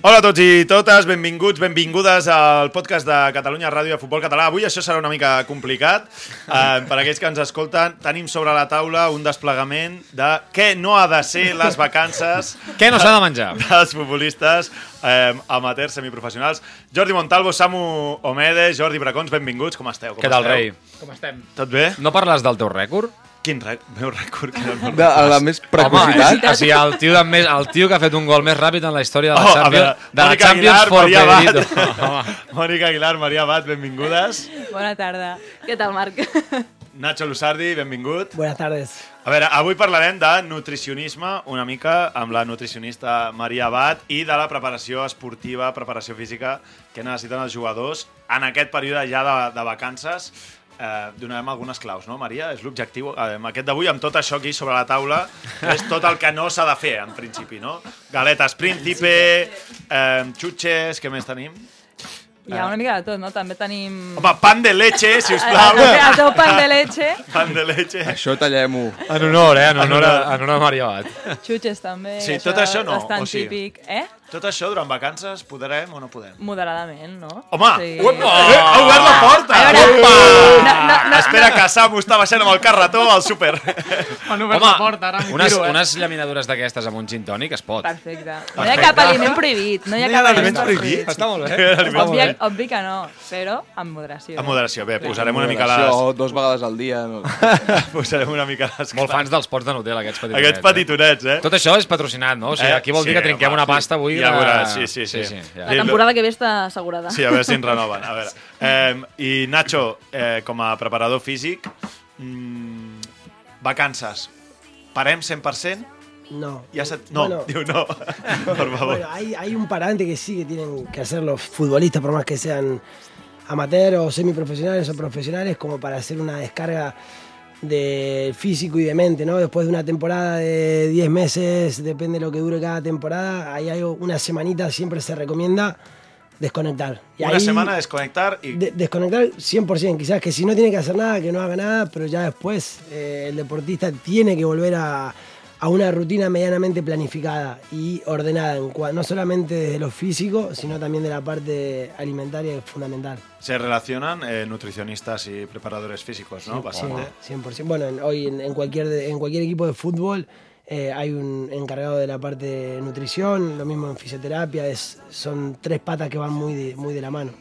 Hola a tots i totes, benvinguts, benvingudes al podcast de Catalunya Ràdio de Futbol Català. Avui això serà una mica complicat. Eh, per aquells que ens escolten, tenim sobre la taula un desplegament de què no ha de ser les vacances Què no s'ha de menjar? dels futbolistes eh, amateurs, semiprofessionals. Jordi Montalvo, Samu Omedes, Jordi Bracons, benvinguts. Com esteu? Com Què tal, esteu? rei? Com estem? Tot bé? No parles del teu rècord? Quin rec... meu rècord? Que no, De, a la més precocitat. Home, o sigui, el tio, de més, el tio que ha fet un gol més ràpid en la història de la Oh, Champions, veure, de la Champions Aguilar, for Maria Pedrito. Abad. Mònica Aguilar, Maria Abad, benvingudes. Bona tarda. Què tal, Marc? Nacho Lusardi, benvingut. Buenas tardes. A veure, avui parlarem de nutricionisme una mica amb la nutricionista Maria Abad i de la preparació esportiva, preparació física que necessiten els jugadors en aquest període ja de, de vacances. Eh, donarem algunes claus, no, Maria? És l'objectiu. Eh, amb aquest d'avui, amb tot això aquí sobre la taula, és tot el que no s'ha de fer, en principi, no? Galetes Príncipe, eh, xutxes, què més tenim? Hi ha una mica de tot, no? També tenim... Home, pan de leche, si us plau. el, teu pan de leche, Pan de leche. Això tallem-ho. En honor, eh? En honor, a, en honor a Maria Abad. xutxes també. Sí, que tot això no, Bastant o sigui- típic. Eh? Tot això durant vacances podrem o no podem? Moderadament, no? Home, Sí. uepa, eh, ha obert la porta! A veure, Uepa! no, no, no, Espera que Samu està baixant amb el carretó al súper. M'han obert la porta, ara m'hi unes, tiro, eh? unes llaminadures d'aquestes amb un gin tònic es pot. Perfecte. No hi ha cap aliment prohibit. No hi ha cap aliment prohibit. Està molt bé. Obvi, obvi que no, però amb moderació. Amb moderació, bé, posarem una mica les... Això, dos vegades al dia. No. Posarem una mica les... Molt fans dels pots de Nutella, aquests petitonets. Aquests petitonets, eh? Eh? Tot això és patrocinat, no? O sigui, Eh, aquí vol dir que trinquem home, una pasta avui. Ja de- veuràs, sí, sí, sí. sí, ja. La temporada que ve està assegurada. Sí, a veure si ens renoven. A veure. Eh, I Nacho, eh, com a preparador físic, mm, vacances, parem 100%? No. Se... No, Bueno, no. per favor. bueno, hay, hay un parante que sí que tienen que hacer los futbolistas, por más que sean amateur o semiprofesionales o profesionales, como para hacer una descarga de físico y de mente, ¿no? Después de una temporada de 10 meses, depende de lo que dure cada temporada, hay algo, una semanita siempre se recomienda desconectar. Y Una ahí- semana desconectar y... de- desconectar 100%, quizás que si no tiene que hacer nada, que no haga nada, pero ya después eh, el deportista tiene que volver a, a una rutina medianamente planificada y ordenada, no solamente desde lo físico, sino también de la parte alimentaria, que es fundamental. Se relacionan eh, nutricionistas y preparadores físicos, ¿no? Sí, Bastante. 100%. Bueno, en- hoy en, en cualquier, de- en cualquier equipo de fútbol eh, hay un encargado de la parte de nutrición, lo mismo en fisioterapia, es, son tres patas que van muy de, muy de la mano.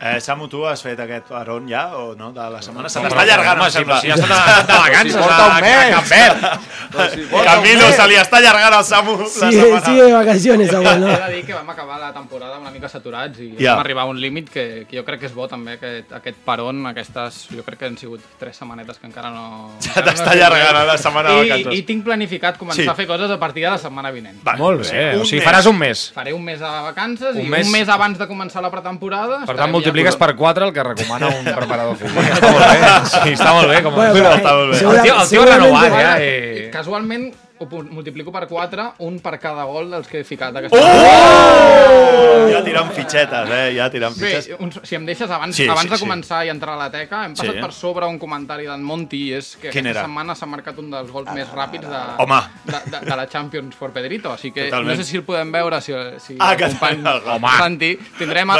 Eh, Samu, tu has fet aquest peron ja o no? De la setmana? Se t'està allargant, home, em sí, sembla. si ja està de, vacances porta a, un mes. a Cap Verd. Camilo, se li està allargant al Samu la Sigue, setmana. sigue de vacaciones, Samuel, ¿no? He de dir que vam acabar la temporada una mica saturats i Ja. vam arribar a un límit que, que jo crec que és bo també, aquest, aquest peron, aquestes, jo crec que han sigut tres setmanetes que encara no... Ja encara t'està no allargant la setmana de I, vacances. I tinc planificat començar Sí. a fer coses a partir de la setmana vinent. Va, Molt bé, o sigui, faràs un mes. Faré un mes de vacances Un i mes- un mes abans de començar la pretemporada... Per estarem tant, multipliques per 4 el que recomana un preparador físic. Està molt bé. Sí, està molt bé. Com... Bueno, Però está muy bien. el tio, el tio renovat, ja. I... casualment ho multiplico per 4, un per cada gol dels que he ficat Oh! aquesta Ja tirant fitxetes, eh? Ja tirant Bé, fitxes. un, si em deixes abans, Sí, sí, abans sí, de sí. començar i entrar a la teca, hem passat Sí. per sobre un comentari d'en Monti és que Quin aquesta era? setmana s'ha marcat un dels gols més ràpids de, Home. de, de, de la Champions for Pedrito, així que Totalment. no sé si el podem veure, si, si Ah, el company. Home. Santi, tindrem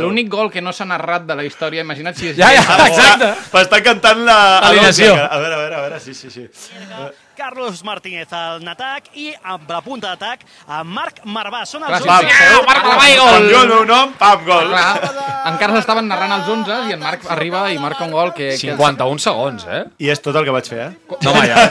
l'únic gol que no s'ha narrat de la història, imagina't si és Ja, ja, Ah, exacte. Està cantant la... Alineació. A veure, a veure, a veure, sí, sí, sí. Carlos Martínez. En atac i amb la punta d'atac a Marc Marvà. Són els Clar, sí, 11. sí. Au, Marc Marvà i gol! El meu nom, pam, gol. Clar, encara s'estaven narrant els 11 i en Marc arriba i marca un gol que... que 51 segons, eh? I és tot el que vaig fer, eh? No, home, ja.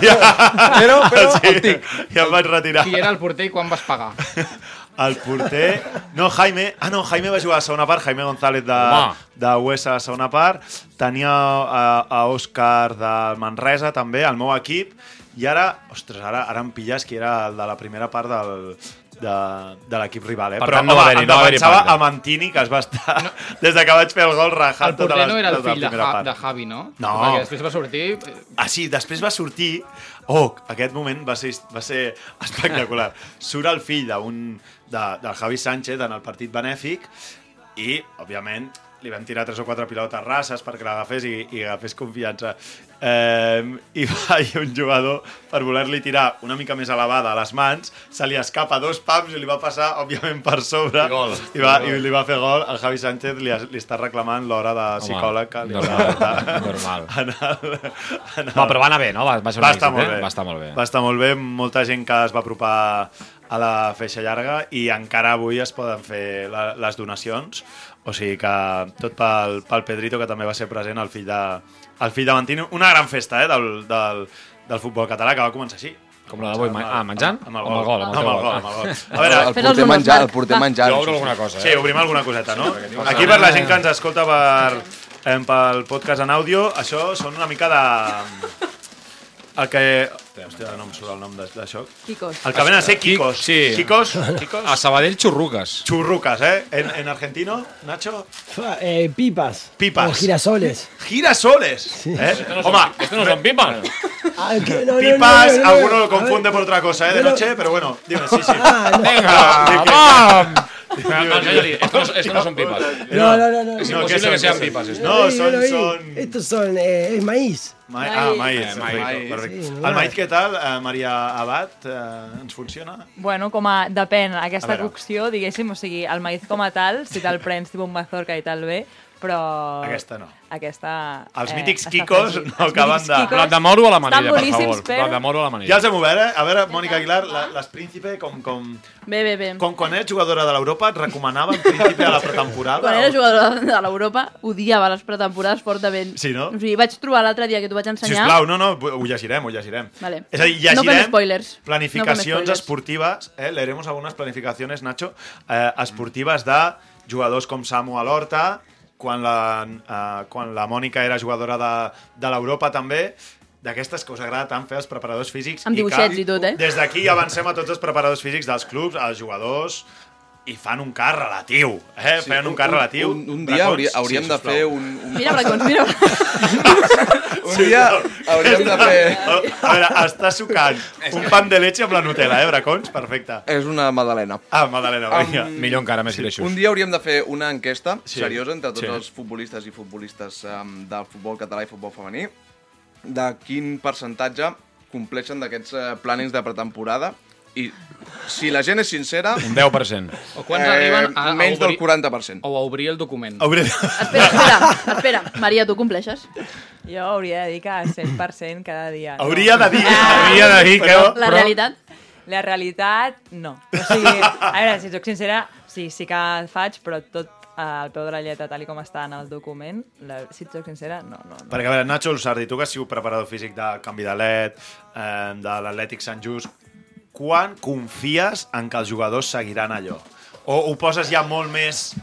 Però, però, sí, ja em vaig retirar. Qui era el porter i quan vas pagar? El porter... No, Jaime... Ah, no, Jaime va jugar a la segona part, Jaime González de, Home. de US a la segona part. Tenia a, a Òscar de Manresa, també, al meu equip. I ara, ostres, ara, ara em pilles que era el de la primera part del, de, de l'equip rival, eh? Per Però tant, no va haver-hi- no va haver-hi a Mantini, que es va estar... Des de que vaig fer el gol, rajant El porter tota la, no era el tota fill de, part. de Javi, no? No. Perquè després va sortir... Ah, sí, després va sortir... Oh, aquest moment va ser, va ser espectacular. Surt el fill d'un de, del Javi Sánchez en el partit benèfic i, òbviament, li vam tirar tres o quatre pilotes rases perquè l'agafés i, i agafés confiança. Eh, I va hi un jugador, per voler-li tirar una mica més elevada a les mans, se li escapa dos pams i li va passar, òbviament, per sobre. I gol. I, va, i li va fer gol. El Javi Sánchez li, li està reclamant l'hora de psicòleg que li normal, de- normal. en el, en el... No, però va anar bé, no? Va, va ser Va estar èxit, molt eh? bé. Va estar molt bé. Va estar molt bé, molta gent que es va apropar a la feixa llarga i encara avui es poden fer la, les donacions. O sigui que tot pel, pel Pedrito, que també va ser present, el fill de, el fill de Mantini. Una gran festa eh, del, del, del futbol català que va començar així. Com la d'avui, ah, menjant? Amb el Amb el gol. amb el Amb el teu gol. amb el gol. A veure, el porter menjar, el porter Va. menjant. Jo obro alguna cosa, Sí, eh? obrim alguna coseta, no? Aquí per la gent que ens escolta per, eh, pel podcast en àudio, això són una mica de... El que... Hòstia, no em surt el nom de- d'això. Kikos. El que ven a ser Kikos. Sí. Kikos. Kikos. A Sabadell, xurruques. Churrucas, ¿eh? En, en argentino, Nacho. Fa- eh, pipas. Pipas. O girasoles. Girasoles. ¿eh? Home, Esto no son pipas. Ah, que- no, no, pipas, no, no, no. alguno lo confunde ver. por otra cosa, ¿eh? De noche, pero bueno, dime, sí, sí. Ah, no. Venga, ¡pam! Esto no, esto no son pipas. No, no, no, no. Es No, imposible ¿qué que sean ¿Qué pipas. No, son- son- Estos son, eh, es maíz. Ma ah, maïs, Eh, perfecte, perfecte. Sí, El maïs què tal, eh, Maria Abad? Eh, ens funciona? Bueno, com a... Depèn, aquesta A cocció, diguéssim, o sigui, el maïs com a tal, si te'l prens tipus un mazorca i tal bé, però... Aquesta no. Aquesta... Els eh, mítics Kikos no Els acaben de- Kikos Blat de moro a la manilla, per favor. però- Blat de moro a la manilla. Ja els hem obert, eh? A veure, Mònica Aguilar, la- les Príncipe, com, com, Bé, bé, bé. com quan eres jugadora de l'Europa, et recomanava en Príncipe a la pretemporada? Quan era jugadora de l'Europa, odiava les pretemporades fortament. Sí, no? O sigui, vaig trobar l'altre dia que t'ho vaig ensenyar... Sisplau, no, no, ho llegirem, ho llegirem. Vale. És a dir, No fem llegirem spoilers. planificacions No esportives, eh? leeremos algunes planificacions, Nacho, eh, esportives de jugadors com Samu a l'Horta, quan la, eh, quan la Mònica era jugadora de, de l'Europa també, d'aquestes que us agrada tant fer els preparadors físics. Amb i dibuixets que, i tot, eh? Des d'aquí avancem a tots els preparadors físics dels clubs, als jugadors, i fan un car relatiu, eh? Sí, Feien un car relatiu. Un, un dia hauria, hauríem Sí, de fer un... un Mira, Bracons, mira. un dia hauríem de fer... A veure, està sucant un pan de leche amb la Nutella, eh, Bracons? Perfecte. És una magdalena. Ah, Madalena, vinga. Am- Millor encara, més greixos. Un dia hauríem de fer una enquesta Sí. seriosa entre tots Sí. els futbolistes i futbolistes um, del futbol català i futbol femení de quin percentatge compleixen d'aquests uh, plànings de pretemporada i si la gent és sincera, Un 10%. O quants arriben a, a menys del obrir, 40%. o a obrir el document. Hauré... Espera, espera, espera. Maria, tu compleixes? Jo hauria de dir que 100% cada dia. no. Hauria de dir, Ah. hauria de dir que... La però- realitat? La realitat, no. O sigui, a veure, si soc sincera, sí, sí que el faig, però tot eh, al peu de la lletra, tal i com està en el document, la, si et soc sincera, no, no. no. Perquè, a veure, Nacho Ulsardi, tu que has sigut preparador físic de canvi de LED, eh, de l'Atlètic Sant Just, quan confies en que els jugadors seguiran allò? O ho poses ja molt més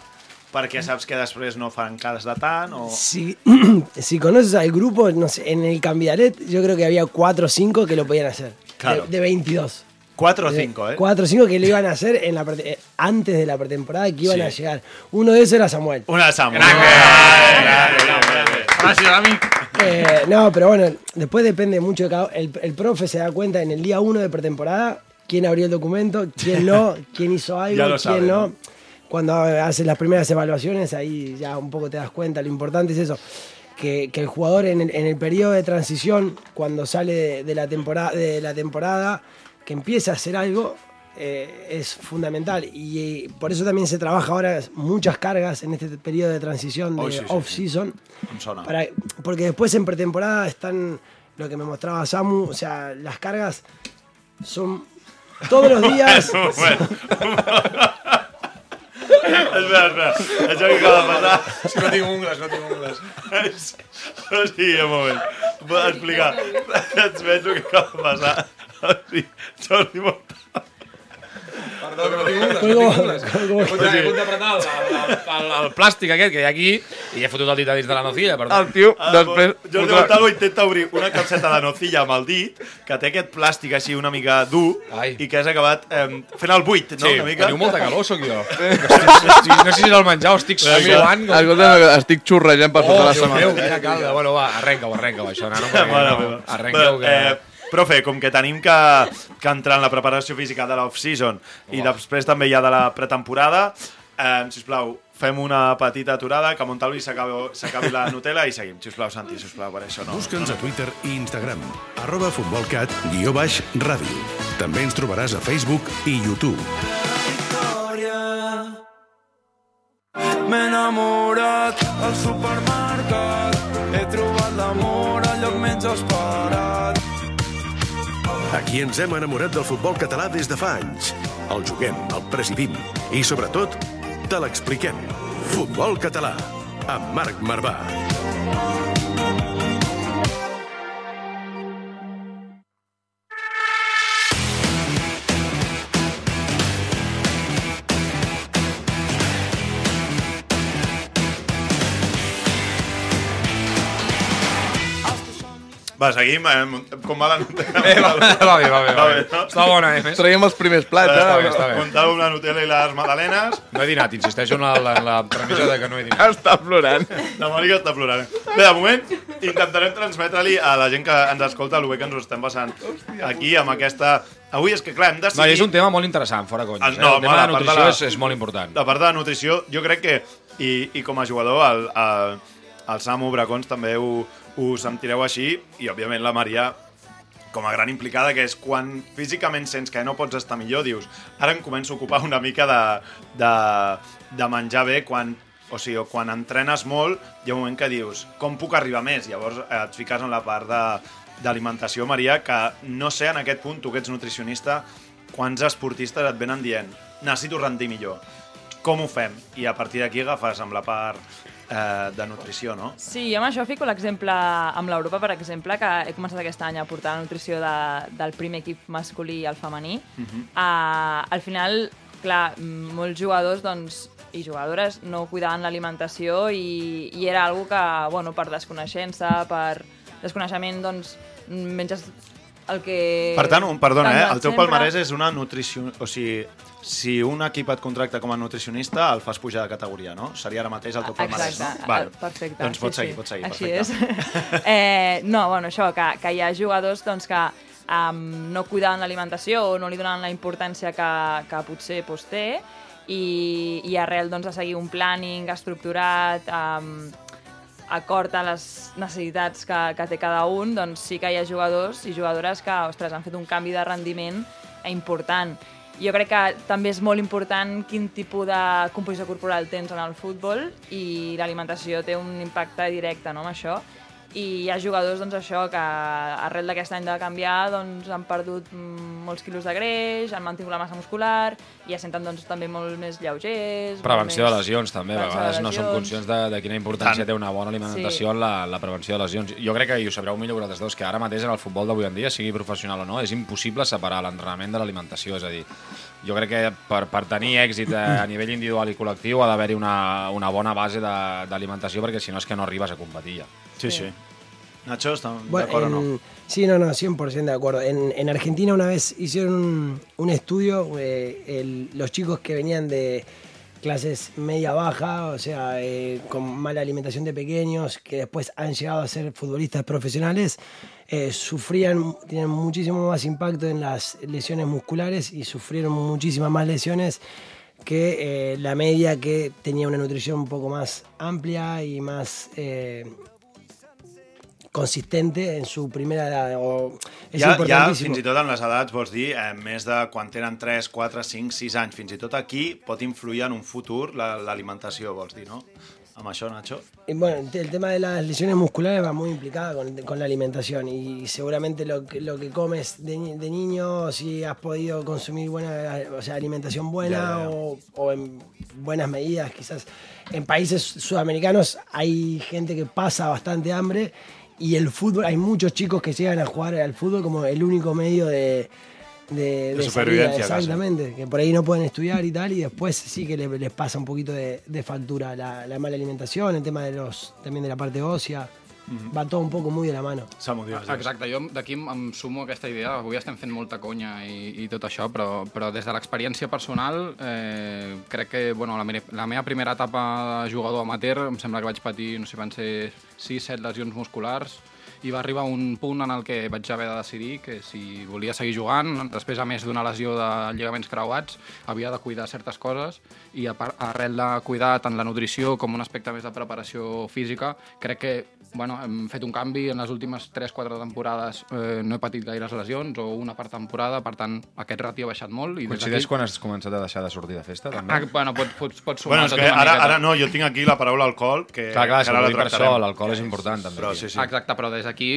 perquè saps que després no faran cas de tant? O... Si, si conoces al grupo, no sé, en el Cambiaret yo creo que había 4 o 5 que lo podían hacer. Claro. De, de 22. 4 o 5, eh? 4 o 5 que lo iban a hacer en la eh, antes de la pretemporada que iban Sí. a llegar. Uno de esos era Samuel. Una de Samu. Gràcies, Dami. Eh, no, pero bueno, después depende mucho de cada el, el profe se da cuenta en el día 1 de pretemporada quién abrió el documento, quién no, quién hizo algo, quién sabe, no. ¿no? Cuando haces las primeras evaluaciones, ahí ya un poco te das cuenta. Lo importante es eso, que, que el jugador en el, en el periodo de transición, cuando sale de, de la, temporada, de la temporada, que empiece a hacer algo, eh, es fundamental. Y, eh, por eso también se trabaja ahora muchas cargas en este periodo de transición de Oh, sí, sí, sí. off-season. Sona. Para- porque después en pretemporada están lo que me mostraba Samu, o sea, las cargas son todos los días. Espera, espera. Això que acaba de passar... És que no tinc ungles, no tinc ungles. O sigui, un moment. Puc explicar? Et veig el que acaba de passar. O sigui, Jordi Mortal. Perdó, que no tinc ungles, no tinc ungles. He hagut de- he hagut d'apretar el, el, el, el, plàstic aquest que hi ha aquí i he fotut el dit a dins de la nocilla, perdó. El tio, Ah, després... Jordi Montalvo intenta obrir una capseta de nocilla amb el dit, que té aquest plàstic així una mica dur, Ai. i que has acabat eh, fent el buit, no? Sí, una mica. teniu molta calor, sóc jo. Estic, estic, no sé si és el menjar o estic suant. com- Escolta, estic xurrejant per Oh, sota la Déu meu, setmana. quina calda. Bueno, va, arrenca-ho, arrenca-ho, això, nano. perquè Mare no, meva. Arrenca-ho, que... Eh, profe, com que tenim que, que entrar en la preparació física de l'off-season i després també ha de la pretemporada, eh, sisplau, fem una petita aturada, que Montalvi s'acabi s'acabi la Nutella i seguim. Sisplau, Santi, sisplau, per això no. Busca'ns a Twitter i Instagram, arroba futbolcat, guió baix, ràdio. També ens trobaràs a Facebook i YouTube. M'he enamorat al supermercat He trobat l'amor al lloc menys esperat Aquí ens hem enamorat del futbol català des de fa anys. El juguem, el presidim i, sobretot, te l'expliquem. Futbol català, amb Marc Marvà. Va, seguim. Eh, com va la Nutella? Eh, va, va bé, va bé, va bé. no? Està bona, eh, més? Traiem els primers plats, Està bé, eh? està bé. Muntàvem la Nutella i les magdalenes. No he dinat, insisteixo en la, la, la transmissió de que no he dinat. Està plorant. La Mònica està plorant. Bé, de moment intentarem transmetre-li a la gent que ens escolta el bé que ens ho estem passant aquí amb aquesta... Avui és que, clar, hem No, decidit... i és un tema molt interessant, fora conyes. Ah, Eh? no, el tema de la part de nutrició la- és, és molt important. La part de la nutrició, jo crec que, i, i com a jugador, el, el, el Samu Bracons també ho, ho sentireu així, i òbviament la Maria com a gran implicada, que és quan físicament sents que no pots estar millor, dius, ara em començo a ocupar una mica de, de, de menjar bé, quan, o sigui, quan entrenes molt, hi ha un moment que dius, com puc arribar més? Llavors eh, et fiques en la part d'alimentació, Maria, que no sé en aquest punt, tu que ets nutricionista, quants esportistes et venen dient necessito rendir millor. Com ho fem? I a partir d'aquí agafes amb la part eh, de nutrició, no? Sí, jo amb això fico l'exemple amb l'Europa, per exemple, que he començat aquest any a portar la nutrició de, del primer equip masculí el femení. Uh -huh. uh, al final, clar, molts jugadors doncs, i jugadores no cuidaven l'alimentació i, i era algo que, bueno, per desconeixença, per desconeixement, doncs, menges el que... Per tant, un, perdona, eh? el teu sempre. palmarès és una nutrició... O sigui, si un equip et contracta com a nutricionista, el fas pujar de categoria, no? Seria ara mateix el teu palmarès, Exacte, no? Vale. eh, perfecte. Doncs pots sí, seguir, sí. pots seguir, Així perfecte. és. eh, no, bueno, això, que, que hi ha jugadors doncs, que um, no cuidaven l'alimentació o no li donaven la importància que, que potser doncs, té i, i arrel doncs, de seguir un planning estructurat, um, acord a les necessitats que, que té cada un, doncs sí que hi ha jugadors i jugadores que, ostres, han fet un canvi de rendiment important. Jo crec que també és molt important quin tipus de composició corporal tens en el futbol i l'alimentació té un impacte directe no, amb això. I hi ha jugadors, doncs, això, que arrel d'aquest any de canviar doncs, han perdut molts quilos de greix, han mantingut la massa muscular i es senten doncs, també molt més lleugers. Prevenció de més- lesions, també. A de vegades no som conscients de, de quina importància Tant. té una bona alimentació Sí. en la, la prevenció de lesions. Jo crec que, i ho sabreu millor vosaltres dos, que ara mateix en el futbol d'avui en dia, sigui professional o no, és impossible separar l'entrenament de l'alimentació. És a dir, jo crec que per, per tenir èxit a, nivell individual i col·lectiu ha d'haver-hi una, una bona base de- d'alimentació perquè si no és que no arribes a competir ja. Sí, sí. Nacho, ¿están de acuerdo o no? Sí, no, no, 100% de acuerdo. En, en Argentina una vez hicieron un, un estudio, eh, el- los chicos que venían de clases media-baja, o sea, eh, con mala alimentación de pequeños, que después han llegado a ser futbolistas profesionales, eh, sufrían, tienen muchísimo más impacto en las lesiones musculares y sufrieron muchísimas más lesiones que eh, la media que tenía una nutrición un poco más amplia y más eh, consistente en su primera edad. O, és ha, importantísimo. fins i tot en les edats, vols dir, eh, més de quan tenen 3, 4, 5, 6 anys. Fins i tot aquí pot influir en un futur la- l'alimentació, vols dir, no? amb això, Nacho? Y bueno, el tema de las lesiones musculares va muy implicada con, con la alimentación y seguramente lo que, lo que comes de, ni- de niño, si has podido consumir buena, o sea, alimentación buena Ya, ya, ya. O, o en buenas medidas, quizás en países sudamericanos hay gente que pasa bastante hambre y el fútbol, hay muchos chicos que llegan a jugar al fútbol como el único medio de... De, De salida, supervivencia, casi. exactamente, que por ahí no pueden estudiar y tal, y después sí que le- les pasa un poquito de, de factura la, la mala alimentación, el tema de los también de la parte ósea, va todo un poco muy de la mano. Digues. Exacte, jo d'aquí em, sumo a aquesta idea. Avui estem fent molta conya i, i tot això, però, però des de l'experiència personal eh, crec que bueno, la, meva, la meva primera etapa de jugador amateur em sembla que vaig patir, no sé, van ser 6-7 lesions musculars i va arribar un punt en el que vaig haver de decidir que si volia seguir jugant, després a més d'una lesió de lligaments creuats, havia de cuidar certes coses i a part, arrel de cuidar tant la nutrició com un aspecte més de preparació física, crec que bueno, hem fet un canvi en les últimes 3-4 temporades eh, no he patit gaires lesions o una per temporada, per tant aquest rati ha baixat molt i Coincideix quan has començat a deixar de sortir de festa, també? Ah, bueno, pots, pots, pots sumar Bueno, és que una ara, miqueta. ara no, jo tinc aquí la paraula alcohol, que, Clar, clar, que si ara la tractarem. l'alcohol és important, també. Però sí, sí. Exacte, però des d'aquí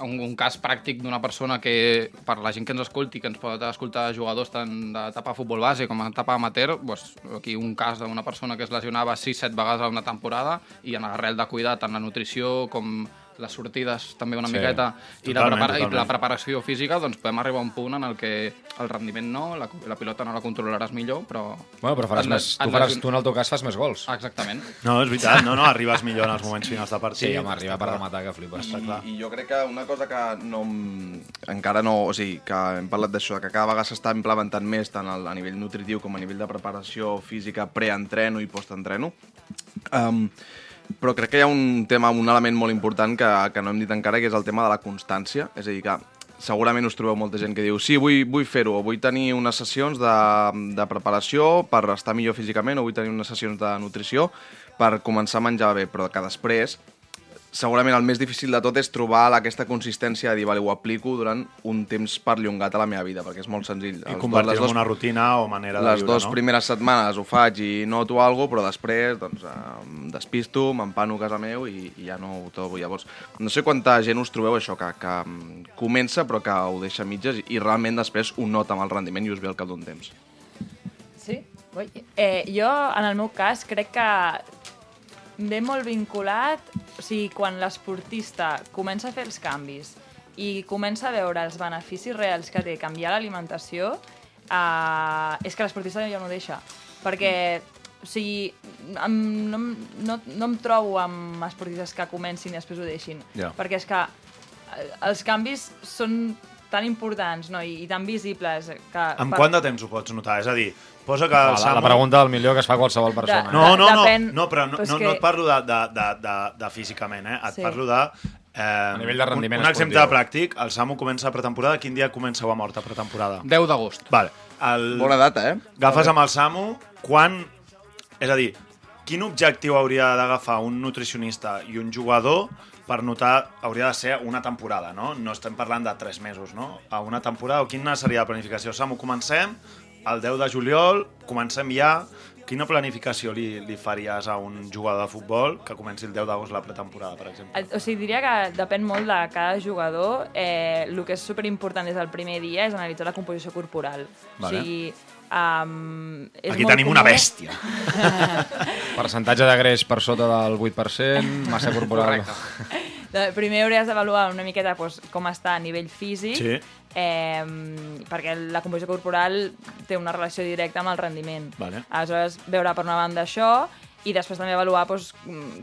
un, un cas pràctic d'una persona que, per la gent que ens escolti, que ens pot escoltar jugadors tant d'etapa futbol base com d'etapa amateur, doncs, aquí un cas d'una persona que es lesionava 6-7 vegades a una temporada i en l'arrel de cuidar tant la nutrició com les sortides també una Sí, miqueta i la, totalment, prepara i totalment. la preparació física, doncs podem arribar a un punt en el que el rendiment no, la, la pilota no la controlaràs millor, però... Bueno, però faràs més, tu, faràs, tu en el teu cas fas més gols. Exactament. No, és veritat, no, no, arribes millor en els moments finals de partit. Sí, home, arriba per rematar que flipes. Està clar. I jo crec que una cosa que no, encara no... O sigui, que hem parlat d'això, que cada vegada s'està implementant més tant al- a nivell nutritiu com a nivell de preparació física pre-entreno i post-entreno. Um, però crec que hi ha un tema, un element molt important que, que no hem dit encara, que és el tema de la constància. És a dir, que segurament us trobeu molta gent que diu sí, vull, vull fer-ho, vull tenir unes sessions de, de preparació per estar millor físicament, o vull tenir unes sessions de nutrició per començar a menjar bé, però que després segurament el més difícil de tot és trobar aquesta consistència de dir, vale, ho aplico durant un temps perllongat a la meva vida, perquè és molt senzill. I Els- convertir les en dos- una rutina o manera de les viure, dues no? primeres setmanes ho faig i noto alguna però després doncs, eh, em despisto, m'empano a casa meu i, i ja no ho trobo. Llavors, no sé quanta gent us trobeu això, que, que comença però que ho deixa a mitges i realment després ho nota amb el rendiment i us ve al cap d'un temps. Sí? Eh, jo, en el meu cas, crec que ve molt vinculat, o sigui, quan l'esportista comença a fer els canvis i comença a veure els beneficis reals que té canviar l'alimentació, eh, és que l'esportista ja no deixa. Perquè, o sigui, em, no, no, no em trobo amb esportistes que comencin i després ho deixin. Ja. Perquè és que eh, els canvis són tan importants no? I, i tan visibles que... En per- quant de temps ho pots notar? És a dir, posa que La, la, Samu... la pregunta del millor que es fa qualsevol persona. No, no, no, Depèn, no, però no, però és no, que- no et parlo de, de, de, de, de físicament, eh? Et Sí. parlo de... Eh, a nivell de rendiment Un, un exemple esportiu. pràctic, el Samu comença a pretemporada. Quin dia comenceu a mort a pretemporada? 10 d'agost. Vale. El... Bona data, eh? Agafes amb el Samu quan... És a dir, quin objectiu hauria d'agafar un nutricionista i un jugador per notar, hauria de ser una temporada, no? No estem parlant de tres mesos, no? A una temporada, o quina seria la planificació? Samu, comencem el 10 de juliol, comencem ja. Quina planificació li, li faries a un jugador de futbol que comenci el 10 d'agost la pretemporada, per exemple? El- O sigui, diria que depèn molt de cada jugador. Eh, el que és superimportant des del primer dia és analitzar la composició corporal. Vale. O sigui, um, és Aquí molt tenim una comú- bèstia. Percentatge de greix per sota del 8%, massa corporal... De- Primer hauries d'avaluar una miqueta doncs, com està a nivell físic, Sí. eh, perquè la composició corporal té una relació directa amb el rendiment. Vale. Aleshores, veure per una banda això i després també avaluar doncs,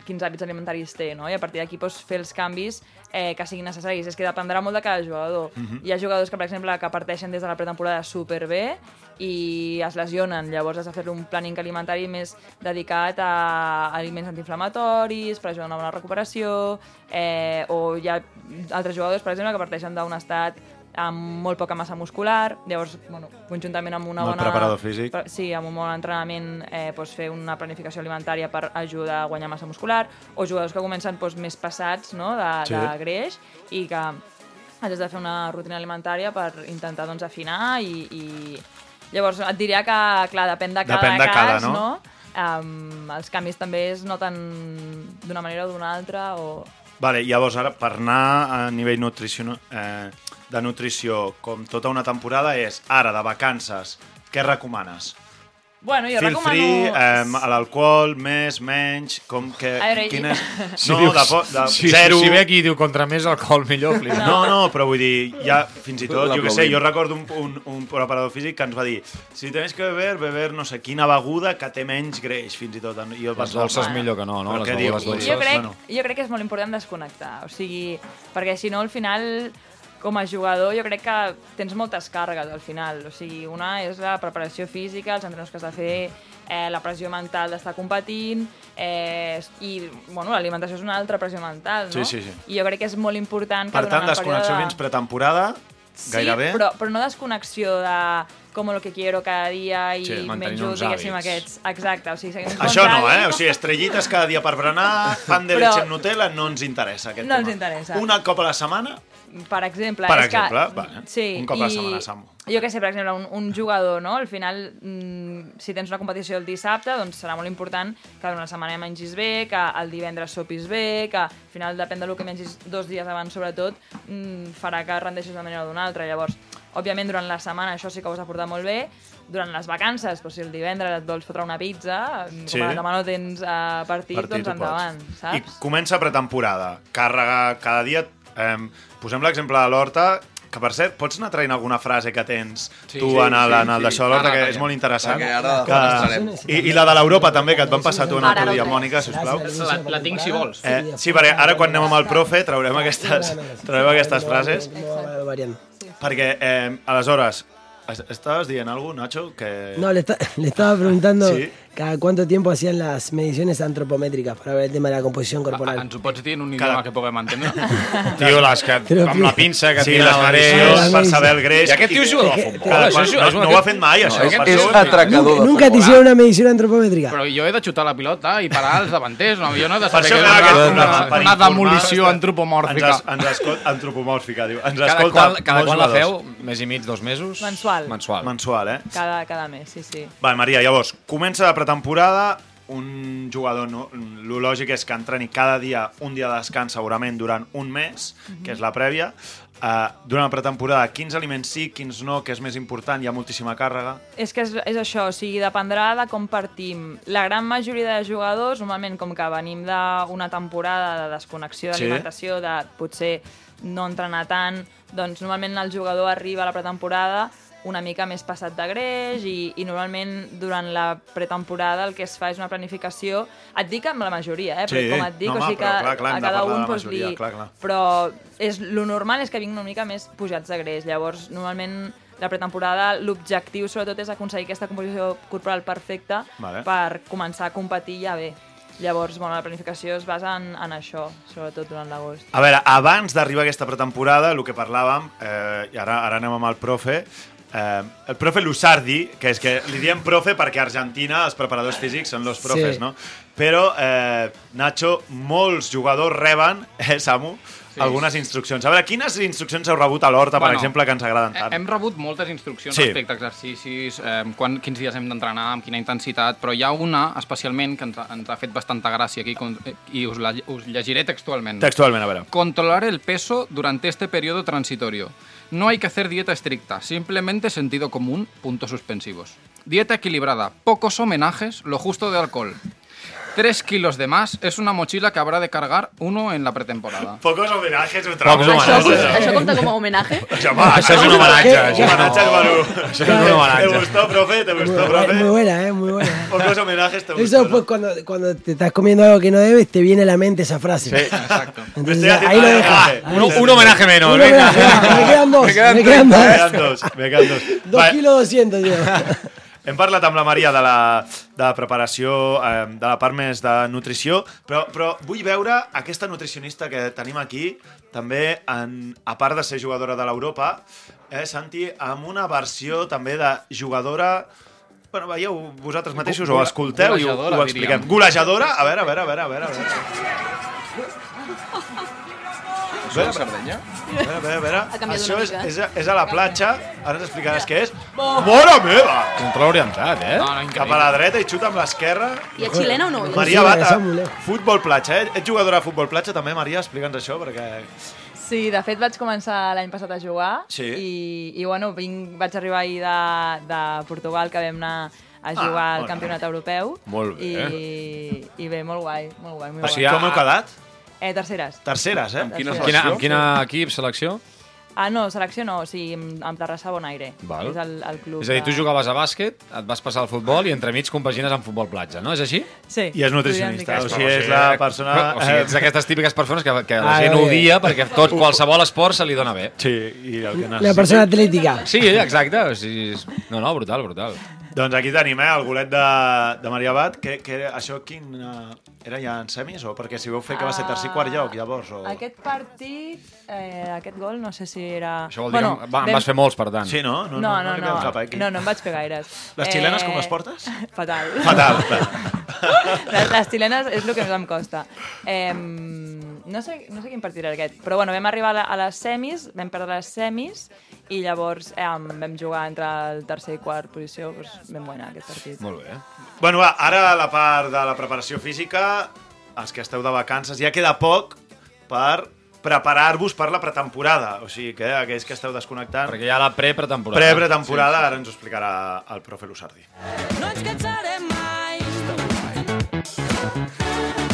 quins hàbits alimentaris té, no? i a partir d'aquí doncs, fer els canvis eh, que siguin necessaris. És que dependrà molt de cada jugador. Mhm. Hi ha jugadors que, per exemple, que parteixen des de la pretemporada superbé i es lesionen. Llavors has de fer un planning alimentari més dedicat a aliments antiinflamatoris, per ajudar a una bona recuperació, eh, o hi ha altres jugadors, per exemple, que parteixen d'un estat amb molt poca massa muscular, llavors, bueno, conjuntament amb una el bona... preparador físic. Sí, amb un bon entrenament eh, doncs fer una planificació alimentària per ajudar a guanyar massa muscular, o jugadors que comencen doncs, més passats no? de, Sí. de greix i que has de fer una rutina alimentària per intentar doncs, afinar i, i... Llavors et diria que, clar, depèn de cada Depèn de cas, cada, no? no? um, els canvis també es noten d'una manera o d'una altra o... Vale, llavors ara, per anar a nivell nutrició, eh, de nutrició com tota una temporada és ara, de vacances, què recomanes? Bueno, jo Feel recomano... free, eh, a l'alcohol, més, menys, com que... A veure, quin és... Si No, dius- de, po- de si, zero... Si ve aquí i diu contra més alcohol, millor, flipa. No, no, però vull dir, ja fins i tot, jo que sé, jo recordo un, un, un preparador físic que ens va dir si tens que beber, beber no sé quina beguda que té menys greix, fins i tot. I jo Les dolces Bueno. millor que no, no? Les begudes dolces. Jo crec, bueno. jo crec que és molt important desconnectar, o sigui, perquè si no al final com a jugador jo crec que tens moltes càrregues al final, o sigui, una és la preparació física, els entrenaments que has de fer, eh, la pressió mental d'estar competint, eh, i bueno, l'alimentació és una altra pressió mental, no? Sí, sí, sí. I jo crec que és molt important que Per tant, desconnexió període... fins pretemporada, gairebé. Sí, però, però no desconnexió de com lo que quiero cada dia i Sí, menjo, diguéssim, aquests. Exacte, o sigui, seguim Això no, eh? O sigui, estrellites cada dia per berenar, fan de Però- leche amb Nutella, no ens interessa aquest No tema. ens interessa. Una cop a la setmana, Per exemple. Per és exemple, que, vale. sí, Un cop a la i setmana, Samu. Jo que sé, per exemple, un, un jugador, no? Al final, mm, si tens una competició el dissabte, doncs serà molt important que durant la setmana mengis bé, que el divendres sopis bé, que al final, depèn del que mengis dos dies abans, sobretot, mm, farà que rendeixis d'una manera o d'una altra. Llavors, òbviament, durant la setmana això sí que ho has de portar molt bé, durant les vacances, però si el divendres et vols fotre una pizza, Sí. sí. com a demà no tens uh, partit, partit doncs ho pots. endavant, I saps? comença pretemporada. Càrrega cada dia. Eh, posem l'exemple de l'Horta, que per cert, pots anar traient alguna frase que tens Sí, tu sí, en el, sí, en el sí. d'això de l'Horta, Ara que és molt interessant. Ara que... I, I la de l'Europa també, que et van passar tu altre no dia. Mònica, sisplau. La, la tinc si vols. Eh, sí, perquè ara quan anem amb el profe traurem aquestes, traurem aquestes frases, No, variando. Perquè, eh, aleshores, es- estaves dient alguna Nacho? Que... No, le, está- le estaba preguntando Sí. Cada cuánto tiempo hacían las mediciones antropométricas para ver el tema de la composición corporal. Ens ho pots dir en un Cada- idioma que puguem entendre? Tio, les que, Però amb la pinça que Sí, tira les greix. per saber el greix. I aquest tio juga a que- futbol. Això no, ho ha fet mai, això. No, és, per atracador ¿Nunca te futbol. hicieron una medición antropométrica? Però jo he de xutar la pilota i parar els davanters. No? Jo no he de Per saber que és una, per demolició ens- antropomòrfica. Ens, ens antropomòrfica, diu. Ens Cada escolta cada quan la feu? Més i mig, dos mesos? Mensual. Mensual. Mensual, eh? Cada, cada mes, sí, sí. Vale, Maria, llavors, comença la pretemporada, un jugador, no, el lògic és que entreni cada dia un dia de descans segurament durant un mes, que és la prèvia. Uh, durant la pretemporada, quins aliments sí, quins no, què és més important, hi ha moltíssima càrrega. És que és, és això, o sigui, dependrà de com partim. La gran majoria de jugadors, normalment, com que venim d'una temporada de desconnexió Sí. d'alimentació, de potser no entrenar tant, doncs normalment el jugador arriba a la pretemporada una mica més passat de greix i, i normalment durant la pretemporada el que es fa és una planificació, et dic amb la majoria, eh? Sí, però com et dic, no, o sigui que clar, clar, a cada un pots majoria, dir... clar, clar. Però és, lo normal és que vinguin una mica més pujats de greix, llavors normalment la pretemporada l'objectiu sobretot és aconseguir aquesta composició corporal perfecta Vale. per començar a competir ja bé. Llavors, bueno, la planificació es basa en, en això, sobretot durant l'agost. A veure, abans d'arribar a aquesta pretemporada, el que parlàvem, eh, i ara, ara anem amb el profe, eh, el profe Lusardi, que és que li diem profe perquè a Argentina els preparadors físics són los profes, Sí. no? Però, eh, Nacho, molts jugadors reben, eh, Samu, Sí. algunes instruccions. A veure, quines instruccions heu rebut a l'Horta, per Bueno, exemple, que ens agraden He- tant? Hem rebut moltes instruccions Sí. sí. respecte a exercicis, eh, quan, quins dies hem d'entrenar, amb quina intensitat, però hi ha una especialment que ens ha, ens ha fet bastanta gràcia aquí eh, i us, la, us llegiré textualment. Textualment, a veure. Controlar el peso durante este periodo transitorio. No hay que hacer dieta estricta, simplemente sentido común, puntos suspensivos. Dieta equilibrada, pocos homenajes, lo justo de alcohol. Tres kilos de más es una mochila que habrá de cargar uno en la pretemporada. Pocos homenajes, un Pocos Això, homenajes. això compta com a homenatge? Això és un homenatge. Això Manu. És un homenatge. ¿Te gustó, profe? ¿Te Muy, gustó, profe? muy buena, ¿eh? Muy buena. Pocos homenajes, ¿te gustó? Eso no? pues cuando, cuando te estás comiendo algo que no debes, te viene a la mente esa frase. Exacto. Me Entonces, estoy haciendo ahí lo de dejas. homenaje. Un, un homenatge menos, Un venga. homenaje, va, me quedan dos, me quedan, Me dos. quedan dos, me quedan dos. Dos kilos doscientos, tío. Hem parlat amb la Maria de la, de la preparació, eh, de la part més de nutrició, però, però vull veure aquesta nutricionista que tenim aquí, també, en, a part de ser jugadora de l'Europa, eh, Santi, amb una versió també de jugadora... Bueno, veieu vosaltres mateixos o escolteu i ho, ho expliquem. Golejadora? A veure, a veure, a veure, a veure. a veure. Això de Sardenya? A veure, a veure, a veure. Això és, és, a- és a la platja. Ara ens explicaràs què és. Mare meva! Control orientat, eh? No, no, Cap a la dreta i xuta amb l'esquerra. I a xilena o no? Maria Bata, futbol platja, eh? Ets jugadora de futbol platja també, Maria? Explica'ns això, perquè... Sí, de fet vaig començar l'any passat a jugar Sí. i, i bueno, vinc, vaig arribar ahir de, de Portugal que vam anar a jugar Ah, al bueno. campionat europeu. Molt bé. I, I bé, molt guai, molt guai. Molt O sigui, guai. Com heu quedat? Eh, terceres. Terceres, eh? Amb quina Quina- Quina, amb quina equip, selecció? Ah, no, selecció no, o sigui, amb, amb Terrassa Bonaire. Val. És el, el club. És a dir, tu jugaves a bàsquet, et vas passar al futbol i entremig compagines amb futbol platja, no? És així? Sí. I és nutricionista, o sigui, és la persona... O sigui, ets d'aquestes típiques persones que, que la gent odia perquè tot, qualsevol esport se li dona bé. Sí, i el que necessita. persona atlética. Sí, exacte. O sigui, és- no, no, brutal, brutal. Doncs aquí tenim, eh, el golet de, de Maria Bat, que, que era, això quin... Uh, era ja en semis? O perquè si veu fer que va ser tercer i quart lloc, llavors? O... Aquest partit, eh, aquest gol, no sé si era... Això vol dir que va, vam- vas fer molts, per tant. Sí, no? No, no, no, li no, veus cap, eh, aquí. no, no em vaig fer gaires. Les xilenes com les portes? Fatal. Fatal. Les, les xilenes és el que més em costa. Eh, no, sé, no sé quin partit era aquest, però bueno, vam arribar a, les semis, vam perdre les semis, i llavors eh, vam jugar entre el tercer i quart posició, doncs vam guanyar aquest partit. Molt bé. Bueno, va, ara la part de la preparació física, els que esteu de vacances, ja queda poc per preparar-vos per la pretemporada. O sigui que aquells que esteu desconnectant... Perquè hi ha la pre-pretemporada. Pre-pretemporada, ara ens ho explicarà el profe Lusardi. No ens cansarem mai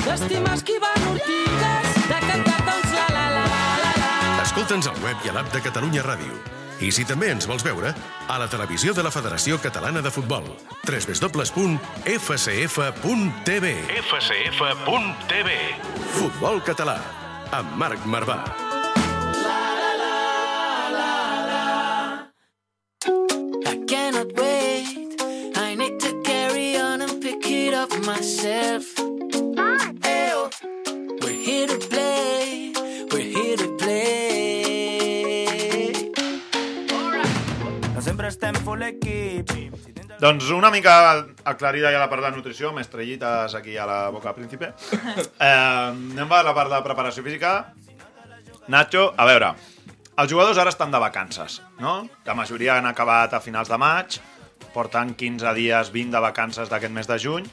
d'estimar esquivant ortigues, de cantar tots la la la la la. Escolta'ns al web i a l'app de Catalunya Ràdio. I si també ens vols veure, a la televisió de la Federació Catalana de Futbol. www.fcf.tv fcf.tv Futbol català, amb Marc Marvà. Doncs una mica aclarida ja la part de nutrició, amb estrellites aquí a la boca príncipe. Eh, anem a la part de preparació física. Nacho, a veure, els jugadors ara estan de vacances, no? La majoria han acabat a finals de maig, porten 15 dies, 20 de vacances d'aquest mes de juny.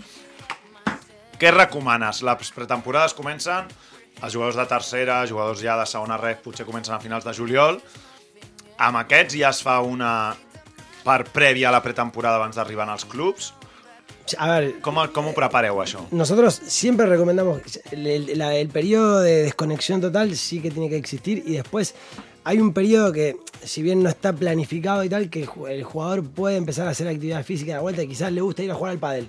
Què recomanes? Les pretemporades comencen, els jugadors de tercera, jugadors ja de segona ref, potser comencen a finals de juliol. Amb aquests ja es fa una part prèvia a la pretemporada abans d'arribar als clubs. A ver, com ho prepareu, això? nosotros siempre recomendamos el, el- la- el periodo de desconexión total sí que tiene que existir y después hay un periodo que si bien no está planificado y tal que el ju- el jugador puede empezar a hacer actividad física de vuelta y quizás le gusta ir a jugar al pádel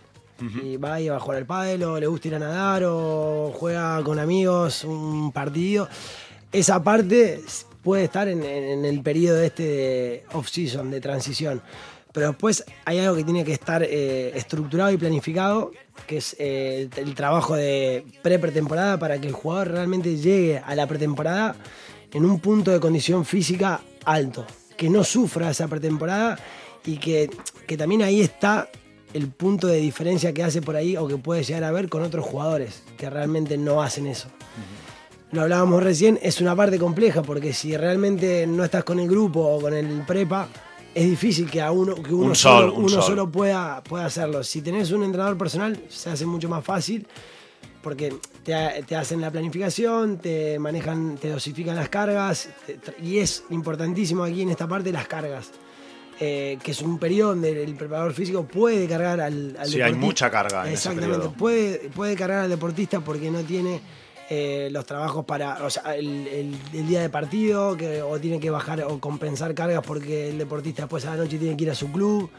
y va y va a jugar al pádel o le gusta ir a nadar o juega con amigos un partido esa parte puede estar en, el periodo este de off-season, de transición. Pero después hay algo que tiene que estar eh, estructurado y planificado, que es eh, el, el trabajo de pre-pretemporada para que el jugador realmente llegue a la pretemporada en un punto de condición física alto, que no sufra esa pretemporada y que, que también ahí está el punto de diferencia que hace por ahí o que puede llegar a ver con otros jugadores que realmente no hacen eso lo hablábamos recién, es una parte compleja porque si realmente no estás con el grupo o con el prepa, es difícil que a uno, que uno, Un sol, solo, un uno sol. solo pueda, pueda hacerlo. Si tenés un entrenador personal, se hace mucho más fácil porque te, te hacen la planificación, te manejan, te dosifican las cargas te- y es importantísimo aquí en esta parte las cargas. eh, que es un periodo donde el preparador físico puede cargar al, al Sí, hay deportista. mucha carga en ese Exactamente, puede, puede cargar al deportista porque no tiene eh, los trabajos para, o sea, el, el- el día de partido, que, o tiene que bajar o compensar cargas porque el deportista después a la noche tiene que ir a su club.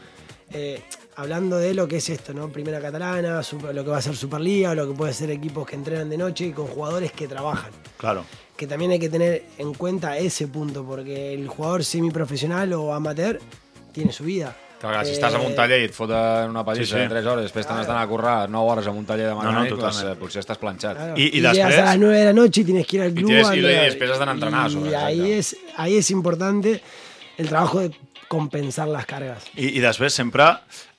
Eh, hablando de lo que es esto, ¿no? Primera catalana, super- lo que va a ser Superliga, o lo que puede ser equipos que entrenan de noche y con jugadores que trabajan Claro. que también hay que tener en cuenta ese punto, porque el jugador semiprofesional o amateur tiene su vida. Clar, si estàs a un taller i et foten una pallissa Sí, sí. de 3 hores, després te n'has d'anar a currar 9 hores a un taller de No, no, mecànic, doncs eh, potser estàs planxat. Claro. Y- y llegas després- a las 9 de la noche y tienes que ir al Y club. tienes- y a- después has d'anar a entrenar, Y sobre, ahí es, ahí es importante el trabajo de compensar las cargas. I, i després sempre,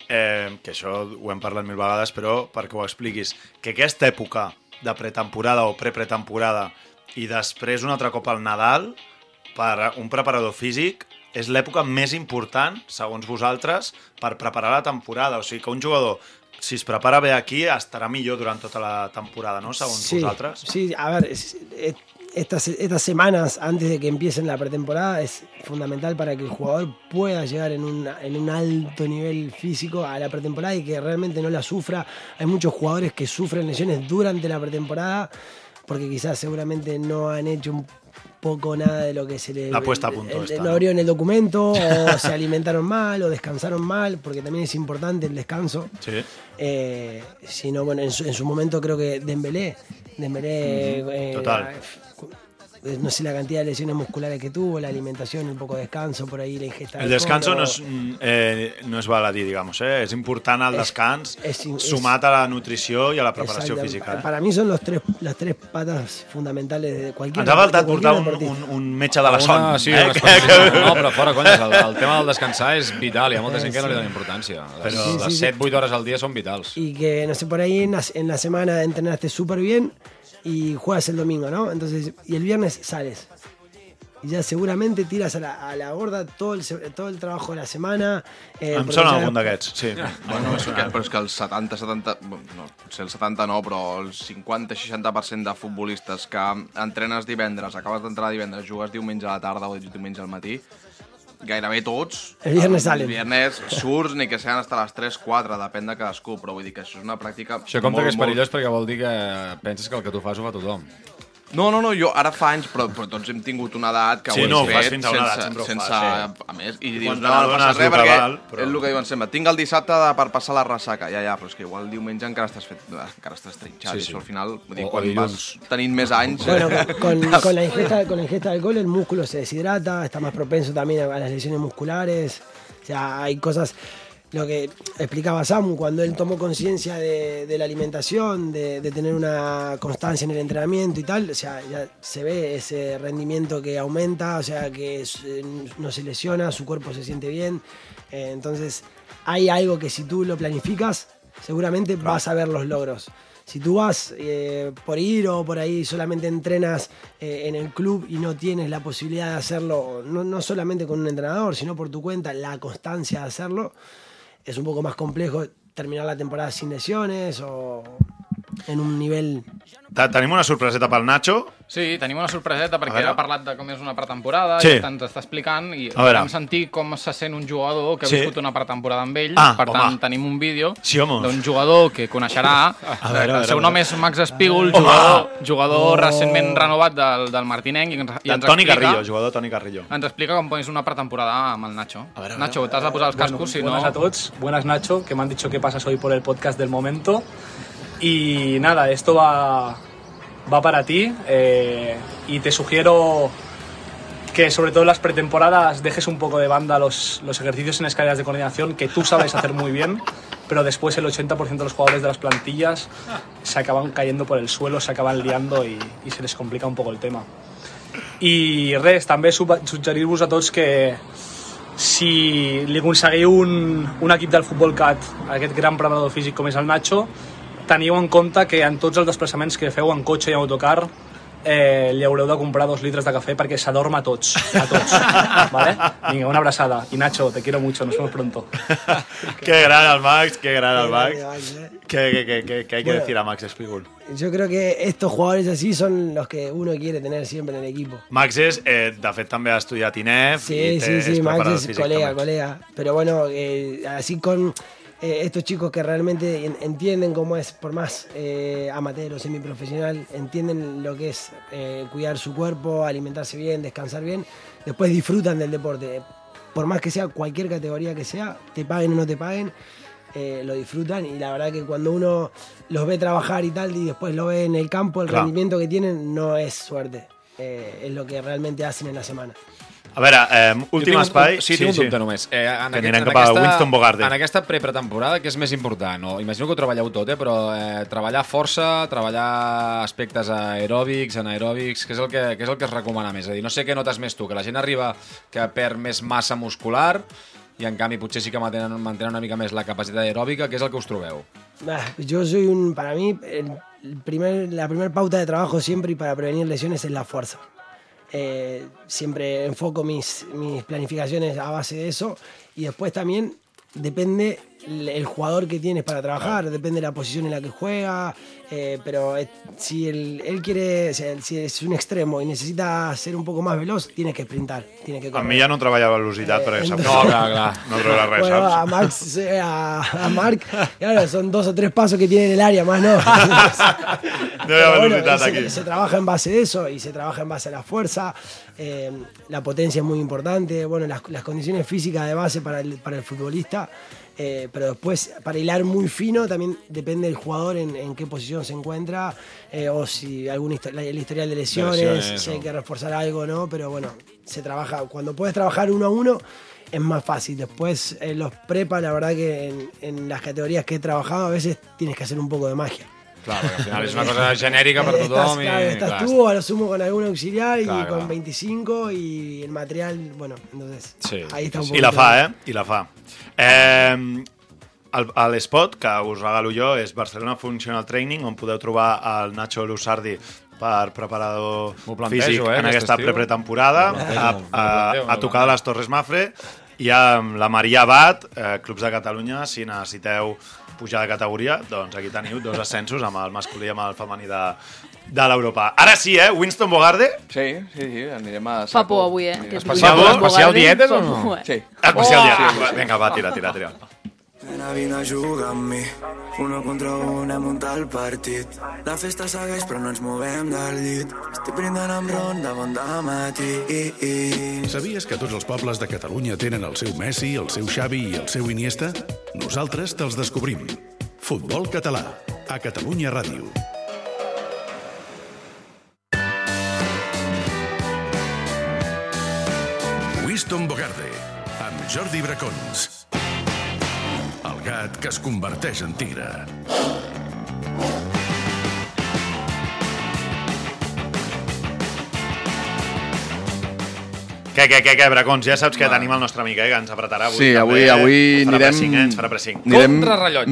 eh, que això ho hem parlat mil vegades, però perquè ho expliquis, que aquesta època de pretemporada o prepretemporada i després un altre cop al Nadal, per un preparador físic, és l'època més important, segons vosaltres, per preparar la temporada. O sigui que un jugador, si es prepara bé aquí, estarà millor durant tota la temporada, no? Segons Sí, vosaltres. sí, a ver, es- es- estas, estas semanas antes de que empiecen la pretemporada es fundamental para que el jugador pueda llegar en un, en un alto nivel físico a la pretemporada y que realmente no la sufra. Hay muchos jugadores que sufren lesiones durante la pretemporada porque quizás seguramente no han hecho un poco nada de lo que se les La puesta a punto el- esta, no abrió en el documento o se alimentaron mal o descansaron mal porque también es importante el descanso Sí. eh, si no, bueno, en su, en su momento creo que Dembélé, Dembélé eh, total. Eh, no sé la cantidad de lesiones musculares que tuvo, la alimentación, un poco de descanso, por ahí la ingesta El descanso no és, mm, eh, no és baladí, digamos, eh? És important el descans, és- és- sumat a la nutrició i a la preparació Exacte. física. Eh? Para mí son los tres, las tres patas fundamentales de cualquier Ens ha faltat portar un, un, un metge de la son. Una, sí, eh? una especialista. No, però fora, conyes, el, el tema del descansar és vital, hi ha molta gent que no li sí. dona importància. Les, Però- Sí, sí, les sí. 7-8 hores al dia són vitals. y que, no sé, por ahí en la, en la semana entrenaste súper bien y juegas el domingo, ¿no? Entonces, y el viernes sales. Y ya seguramente tiras a la, a la borda todo el, todo el trabajo de la semana. eh, Em sona algun d'aquests, sí. Bueno, és que, però és que el 70, 70, bueno, no, potser el 70 no, però el 50-60% de futbolistes que entrenes divendres, acabes d'entrenar divendres, jugues diumenge a la tarda o diumenge al matí, gairebé tots... El viernes el salen. viernes surts, ni que sean hasta les 3-4, depèn de cadascú, però vull dir que això és una pràctica Això compta molt, que és perillós perquè vol dir que penses que el que tu fas ho fa tothom. No, no, no, jo ara fa anys, però, però tots hem tingut una edat que Sí, ho hem no, fet fins a una edat, sense, sense, fas, sí. a més, i Quan dius, no, no passa res perquè val, però- és el que diuen sempre, tinc el dissabte de, per passar la ressaca, ja, ja, però és que igual el diumenge encara estàs, fet, encara estàs trinxat, Sí, i sí. això al final, vull dir, quan dilluns. vas tenint més anys... Bueno, eh, con, con la ingesta, con la ingesta de alcohol el músculo se deshidrata, está más propenso también a, a las lesiones musculares. O sea, hay cosas, lo que explicaba Samu, cuando él tomó conciencia de, de la alimentación, de, de tener una constancia en el entrenamiento y tal, o sea, ya se ve ese rendimiento que aumenta, o sea, que no se lesiona, su cuerpo se siente bien. Eh, entonces, hay algo que si tú lo planificas, seguramente vas a ver los logros. Si tú vas eh, por ir o por ahí solamente entrenas eh, en el club y no tienes la posibilidad de hacerlo, no, no solamente con un entrenador, sino por tu cuenta, la constancia de hacerlo, es un poco más complejo terminar la temporada sin lesiones o en un nivel... Te- Tenim una sorpreseta pel Nacho. Sí, tenim una sorpreseta perquè ha parlat de com és una pretemporada Sí. i ens està explicant i vam sentir com se sent un jugador que ha Sí. viscut una pretemporada amb ell. Ah, per home. tant, tenim un vídeo Sí, d'un jugador que coneixerà. A veure, a veure, el seu nom és Max Espígol, Home. jugador, jugador Oh. recentment renovat del, del Martinenc. I ens, i De ens Toni explica, Carrillo, jugador Toni Carrillo. Ens explica com és una pretemporada amb el Nacho. A veure, a veure. Nacho, t'has de posar els cascos, Bueno, si no... buenas a todos, buenas Nacho, que me han dicho que pasas hoy por el podcast del momento. Y nada, esto va, va para ti eh, y te sugiero que sobre todo en las pretemporadas dejes un poco de banda los, los ejercicios en escaleras de coordinación que tú sabes hacer muy bien, pero después el 80% de los jugadores de las plantillas se acaban cayendo por el suelo, se acaban liando y, se les complica un poco el tema. I res, també suggerir-vos a tots que si li aconseguiu un, un equip del Futbol Cat, aquest gran preparador físic com és el Nacho, teniu en compte que en tots els desplaçaments que feu en cotxe i en autocar eh, li haureu de comprar dos litres de cafè perquè s'adorm a tots, a tots. ¿vale? Vinga, una abraçada. I Nacho, te quiero mucho, nos vemos pronto. Qué gran el Max, qué gran el Max. grande, Max, eh. ¿Qué, qué, qué, qué, qué hay que Bueno. decir a Max Espígol? Yo creo que estos jugadores así son los que uno quiere tener siempre en el equipo. Max és, eh, de fet, també ha estudiat INEF. Sí, sí, sí, Max colega, també. colega. Pero bueno, eh, así con eh, estos chicos que realmente en- entienden cómo es, por más eh, amateur o semiprofesional, entienden lo que es eh, cuidar su cuerpo, alimentarse bien, descansar bien, después disfrutan del deporte. Por más que sea cualquier categoría que sea, te paguen o no te paguen, eh, lo disfrutan y la verdad que cuando uno los ve trabajar y tal y después lo ve en el campo, el Claro. rendimiento que tienen no es suerte, eh, es lo que realmente hacen en la semana. A veure, eh, Jo últim tinc un- espai... un- Sí, tinc un dubte només. Eh, en Que aquest- en cap a aquesta- Winston Bogarde. En aquesta prepretemporada, què és més important? No? Imagino que ho treballeu tot, eh? però eh, treballar força, treballar aspectes aeròbics, anaeròbics, què és, el que, què és el que es recomana més? És a dir, no sé què notes més tu, que la gent arriba que perd més massa muscular i en canvi potser sí que mantenen, mantenen una mica més la capacitat aeròbica, què és el que us trobeu? Ah, Yo soy un, para mí, el el primer, la primera pauta de trabajo siempre y para prevenir lesiones es la fuerza. Eh, siempre enfoco mis, mis planificaciones a base de eso. Y después también depende el, el jugador que tienes para trabajar, depende de la posición en la que juega, eh, pero eh, si él, él quiere, si es un extremo y necesita ser un poco más veloz, tiene que sprintar, tiene que A mi ja no treballa a velocitat, perquè sap entonces- no, clar, clar. no res, Bueno, a? Max, eh, a, a Marc, claro, son dos o tres pasos que tiene en el área, más no. No hi ha Pero bueno, velocitat se, aquí. se trabaja en base de eso y se trabaja en base a la fuerza. eh, la potencia es muy importante. Bueno, las, las condiciones físicas de base para el, para el futbolista. Eh, pero después, para hilar muy fino, también depende del jugador en, en qué posición se encuentra. eh, o si algún histo- la- el historial de lesiones, lesiones, si hay que reforzar algo o no. Pero bueno, se trabaja. Cuando puedes trabajar uno a uno. Es más fácil. Después, en los prepa, la verdad que en, en las categorías que he trabajado, a veces tienes que hacer un poco de magia. Clar, perquè al final és una cosa genèrica per Estás, tothom i... claro, estás clar, tú, a lo sumo con algún auxiliar y Claro, con claro. 25 y el material, bueno, entonces Sí. ahí está un poco. I la fa, eh? I la fa. Eh, l'Spot, que us regalo jo, és Barcelona Functional Training, on podeu trobar el Nacho Lusardi per preparador plantejo, físic eh, en aquest aquesta estiu. pretemporada, a, a, a tocar de les Torres Mafre, i amb la Maria Bat, eh, Clubs de Catalunya, si necessiteu pujar de categoria, doncs aquí teniu dos ascensos amb el masculí i amb el femení de, de l'Europa. Ara sí, eh? Winston Bogarde? Sí, sí, sí, anirem a... Fa por avui, eh? Que Especial- diu Bogarde, especial dietes o no? Sí. Especial Oh! dia. Vinga, va, tira, tira, tira. Nena, vine a jugar amb mi. Uno contra un, hem muntat el partit. La festa segueix, però no ens movem del llit. Estic brindant amb ron de bon matí. Sabies que tots els pobles de Catalunya tenen el seu Messi, el seu Xavi i el seu Iniesta? Nosaltres te'ls descobrim. Futbol català, a Catalunya Ràdio. Winston Bogarde, amb Jordi Bracons. El gat que es converteix en tigre. Què, què, què, què, Bracons? Ja saps que tenim el nostre amic, eh, que ens apretarà avui. Sí, avui, també. avui Farà anirem, pressing, eh? Ens farà pressing. anirem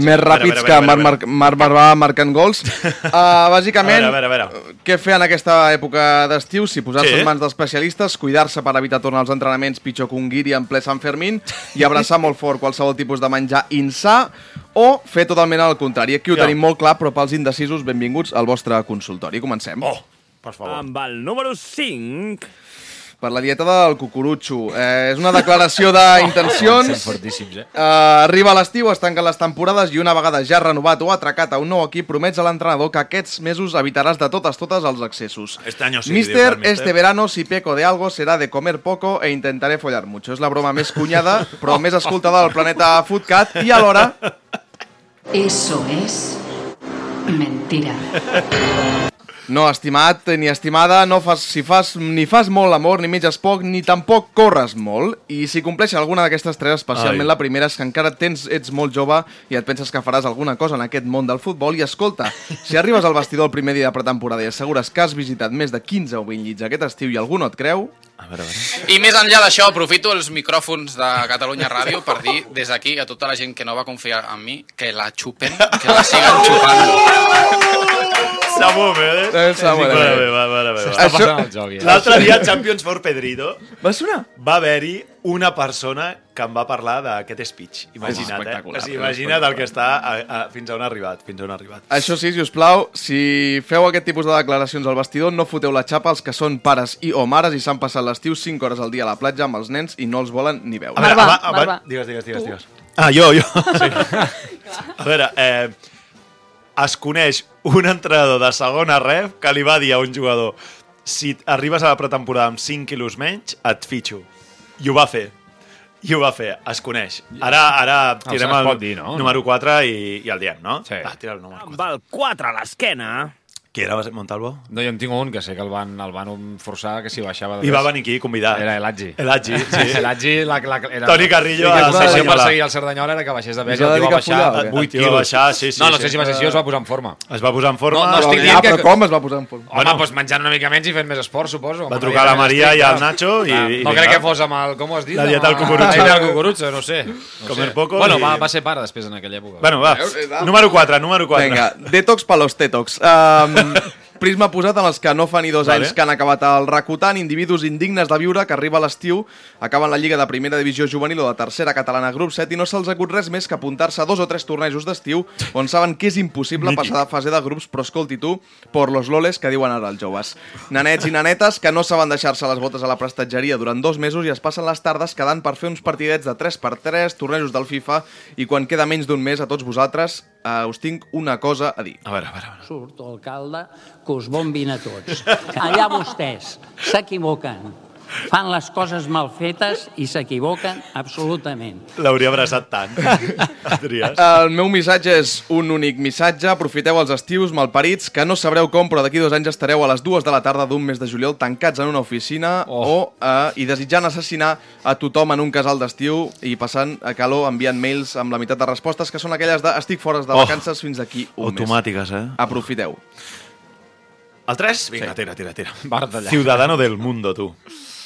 més ràpids que Marc, Marc, Marc Marvà marcant gols. Uh, bàsicament, A veure, a veure, a veure. què fer en aquesta època d'estiu? Si posar-se Sí. en mans d'especialistes, cuidar-se per evitar tornar als entrenaments pitjor que un guiri en ple Sant Fermín i abraçar molt fort qualsevol tipus de menjar insà o fer totalment el contrari. Aquí ho Ja. tenim molt clar, però pels indecisos, benvinguts al vostre consultori. Comencem. Oh, per favor. Amb el número 5... Per la dieta del cucurutxo. Eh, és una declaració d'intencions. Són fortíssims, eh? Uh, arriba l'estiu, es tanquen les temporades i una vegada ja renovat o atracat a un nou equip promets a l'entrenador que aquests mesos evitaràs de totes totes els excessos. Este año sí, Mister, este verano si peco de algo será de comer poco e intentaré follar mucho. És la broma més cunyada, però més escoltada del planeta Foodcat i alhora... Eso es mentira. No, estimat ni estimada, no fas, si fas, ni fas molt amor, ni menges poc, ni tampoc corres molt. I si compleixes alguna d'aquestes tres, especialment Ai. la primera, és que encara tens, ets molt jove i et penses que faràs alguna cosa en aquest món del futbol. I escolta, si arribes al vestidor el primer dia de pretemporada i assegures que has visitat més de 15 o 20 llits aquest estiu i algú no et creu... A veure, a veure. I més enllà d'això, aprofito els micròfons de Catalunya Ràdio per dir des d'aquí a tota la gent que no va confiar en mi que la xupen, que la siguen xupant. Samu, eh? Eh, Samu, eh. vale, bé, vale, vale, S'està vale. passant el joc, ja. L'altre dia, Champions for Pedrito, va sonar? Va haver-hi una persona que em va parlar d'aquest speech. Imagina't, eh? O sigui, imagina't el que està a, a, fins a on ha arribat. Fins a on ha arribat. Això sí, si us plau, si feu aquest tipus de declaracions al vestidor, no foteu la xapa als que són pares i o mares i s'han passat l'estiu 5 hores al dia a la platja amb els nens i no els volen ni veure. A veure, aba- aba- Digues, digues, digues, digues. Ah, jo, jo. Sí. a veure, eh, es coneix un entrenador de segona ref que li va dir a un jugador si arribes a la pretemporada amb 5 quilos menys, et fitxo. I ho va fer. I ho va fer, es coneix. Ara, ara tirem el pot dir, no? número 4 i, i el diem, no? Sí. Va, tira el número 4. Amb el 4 a l'esquena... Qui era Montalvo? No, jo en tinc un que sé que el van, el van forçar que si baixava... de I va venir aquí convidat. Era Eladji. Eladji, sí. Eladji, la, la, era... Toni Carrillo, la al concessió per seguir el Cerdanyola era que baixés de pes Es i va el tio va follar, baixar què? 8 El tio va quilos. baixar, sí, sí, No, no sí. sé si va ser així o es va posar en forma. Es va posar en forma. No, no estic dient que... però com es va posar en forma? Home, Bueno. doncs menjant una mica menys i fent més esport, suposo. Va trucar la Maria i al estricta. Nacho i- No crec que fos amb el... Com ho has dit? La dieta al el- cucurutxo. La dieta al cucurutxo, no sé. Comer poco Bueno, i- va, va ser pare després en aquella època. Bueno, va. Número 4, número 4. Vinga, detox per los tetox. Um, prisma posat en els que no fa ni dos Vale. anys que han acabat el racotant, individus indignes de viure que arriba a l'estiu, acaben la Lliga de Primera Divisió Juvenil o de Tercera Catalana Grup 7 i no se'ls acut res més que apuntar-se a dos o tres tornejos d'estiu on saben que és impossible Mític. passar de fase de grups, però escolti tu, por los loles que diuen ara els joves. Nanets i nanetes que no saben deixar-se les botes a la prestatgeria durant dos mesos i es passen les tardes quedant per fer uns partidets de 3x3, tornejos del FIFA i quan queda menys d'un mes a tots vosaltres eh, us tinc una cosa a dir. A veure, a veure. a veure. surt alcalde que us bombin a tots. Allà vostès s'equivoquen, fan les coses mal fetes i s'equivoquen absolutament. L'hauria abraçat tant. Adriàs. El meu missatge és un únic missatge. Aprofiteu els estius malparits, que no sabreu com, però d'aquí dos anys estareu a les dues de la tarda d'un mes de juliol tancats en una oficina oh. o, eh, i desitjant assassinar a tothom en un casal d'estiu i passant a calor enviant mails amb la meitat de respostes, que són aquelles de estic fora de Oh. vacances fins d'aquí un Automàtiques, eh? mes. Aprofiteu. El 3? Vinga, tira, tira, tira. Retallar. Ciudadano del mundo, tu.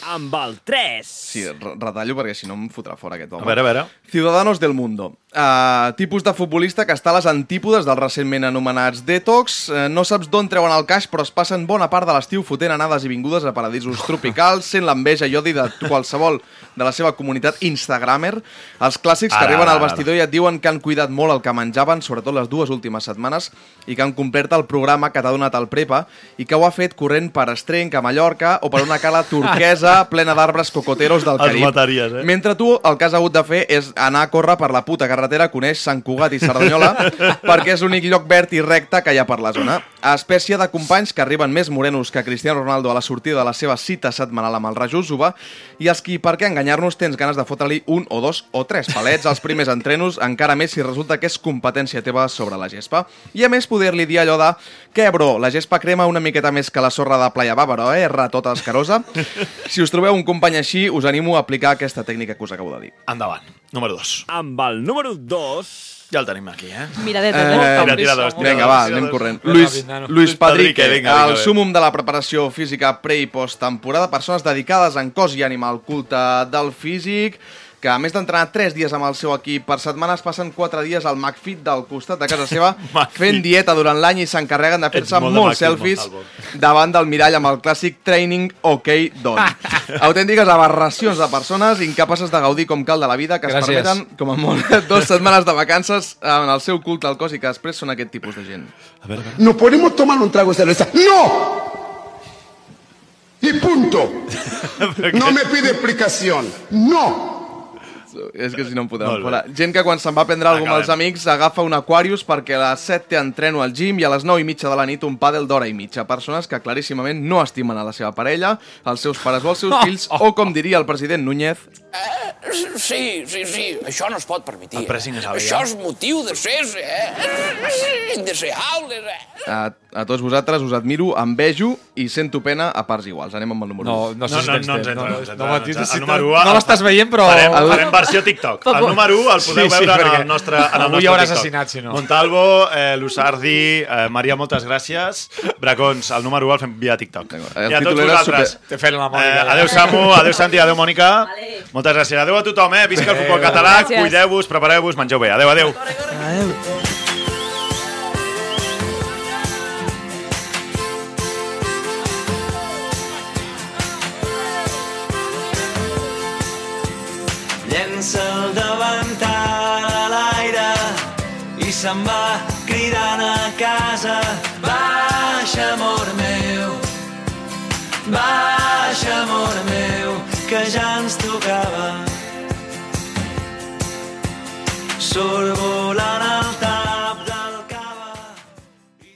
Amb el 3. Sí, re- retallo perquè si no em fotrà fora aquest home. A veure, a veure. Ciudadanos del Mundo. Uh, tipus de futbolista que està a les antípodes dels recentment anomenats detox. Uh, no saps d'on treuen el caix, però es passen bona part de l'estiu fotent anades i vingudes a paradisos tropicals, sent l'enveja i odi de qualsevol de la seva comunitat instagramer. Els clàssics que Ara, arriben ara, al vestidor i et diuen que han cuidat molt el que menjaven, sobretot les dues últimes setmanes, i que han complert el programa que t'ha donat el Prepa i que ho ha fet corrent per Estrenc, a Mallorca, o per una cala turquesa plena d'arbres cocoteros del Els Carib. mataries, eh? Mentre tu el que has hagut de fer és anar a córrer per la puta carretera que uneix Sant Cugat i Cerdanyola perquè és l'únic lloc verd i recte que hi ha per la zona. A espècie de companys que arriben més morenos que Cristiano Ronaldo a la sortida de la seva cita setmanal amb el Rajus Uba i els qui, per què enganyar-nos, tens ganes de fotre-li un o dos o tres palets als primers entrenos, encara més si resulta que és competència teva sobre la gespa. I a més poder-li dir allò de què, bro, la gespa crema una miqueta més que la sorra de Playa Bàvaro, eh? Ratota escarosa. Si us trobeu un company així, us animo a aplicar aquesta tècnica que us acabo de dir. Endavant. Número 2. Amb el número 2... Ja el tenim aquí, eh? Miradeta, Eh, eh, Tira, tira dos, tira Vinga, dos, va, tira anem dos. corrent. Luis. Luis Padrique, Padrique, vinga, el súmum de la preparació física pre i posttemporada, persones dedicades en cos i ànima al culte del físic, que a més d'entrenar 3 dies amb el seu equip per setmana, es passen 4 dies al McFit del costat de casa seva fent dieta durant l'any i s'encarreguen de fer-se molt molts selfies davant del mirall amb el clàssic Training OK Don. Autèntiques aberracions de persones incapaces de gaudir com cal de la vida que es Gràcies. permeten, com a molt, dues setmanes de vacances en el seu culte al cos i que després són aquest tipus de gent. A veure, a veure. ¿Nos podemos tomar un trago de cerveza? ¡No! Y punto. No me pide explicación. ¡No! És que si no em podran fora. Gent que quan se'n va a prendre alguna amb els amics agafa un Aquarius perquè a les 7 té entreno al gym i a les 9 i mitja de la nit un pàdel d'hora i mitja. Persones que claríssimament no estimen a la seva parella, els seus pares o els seus fills, o com diria el president Núñez, Sí, sí, sí, això no es pot permetir. El pressing és alt, Això és motiu de ser eh? indeseable. Eh? a, a tots vosaltres us admiro, envejo i sento pena a parts iguals. Anem amb el número No, 1. no sé No, si no, tens no ens temps. entra, No, no no, ens no, entra, no, no ens no, entra. El no, número u, no el- l'estàs veient, però... Farem, El- farem versió TikTok. El número 1 el podeu Sí, sí, veure en el nostre, en el avui nostre hi haurà TikTok. assassinat, si no. Montalvo, eh, Lusardi, eh, Maria, moltes gràcies. Bracons, el número 1 el fem via TikTok. El I a tots vosaltres. super- T'he fet la Mònica. Eh, ja. adeu Samu, adeu Santi, adeu Mònica. Moltes gràcies. Adeu a tothom, eh? Visca el futbol català. Cuideu-vos, prepareu-vos, mengeu bé. Adeu, adeu. Llença el davantal a l'aire i se'n va cridant a casa. Baixa, amor meu, baixa, amor meu, que ja ens tocava. Surt